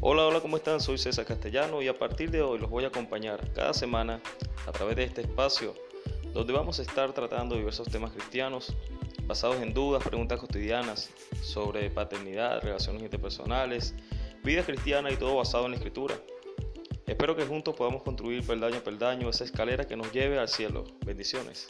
Hola, hola, ¿cómo están? Soy César Castellano y a partir de hoy los voy a acompañar cada semana a través de este espacio donde vamos a estar tratando diversos temas cristianos basados en dudas, preguntas cotidianas sobre paternidad, relaciones interpersonales, vida cristiana y todo basado en la escritura. Espero que juntos podamos construir peldaño a peldaño esa escalera que nos lleve al cielo. Bendiciones.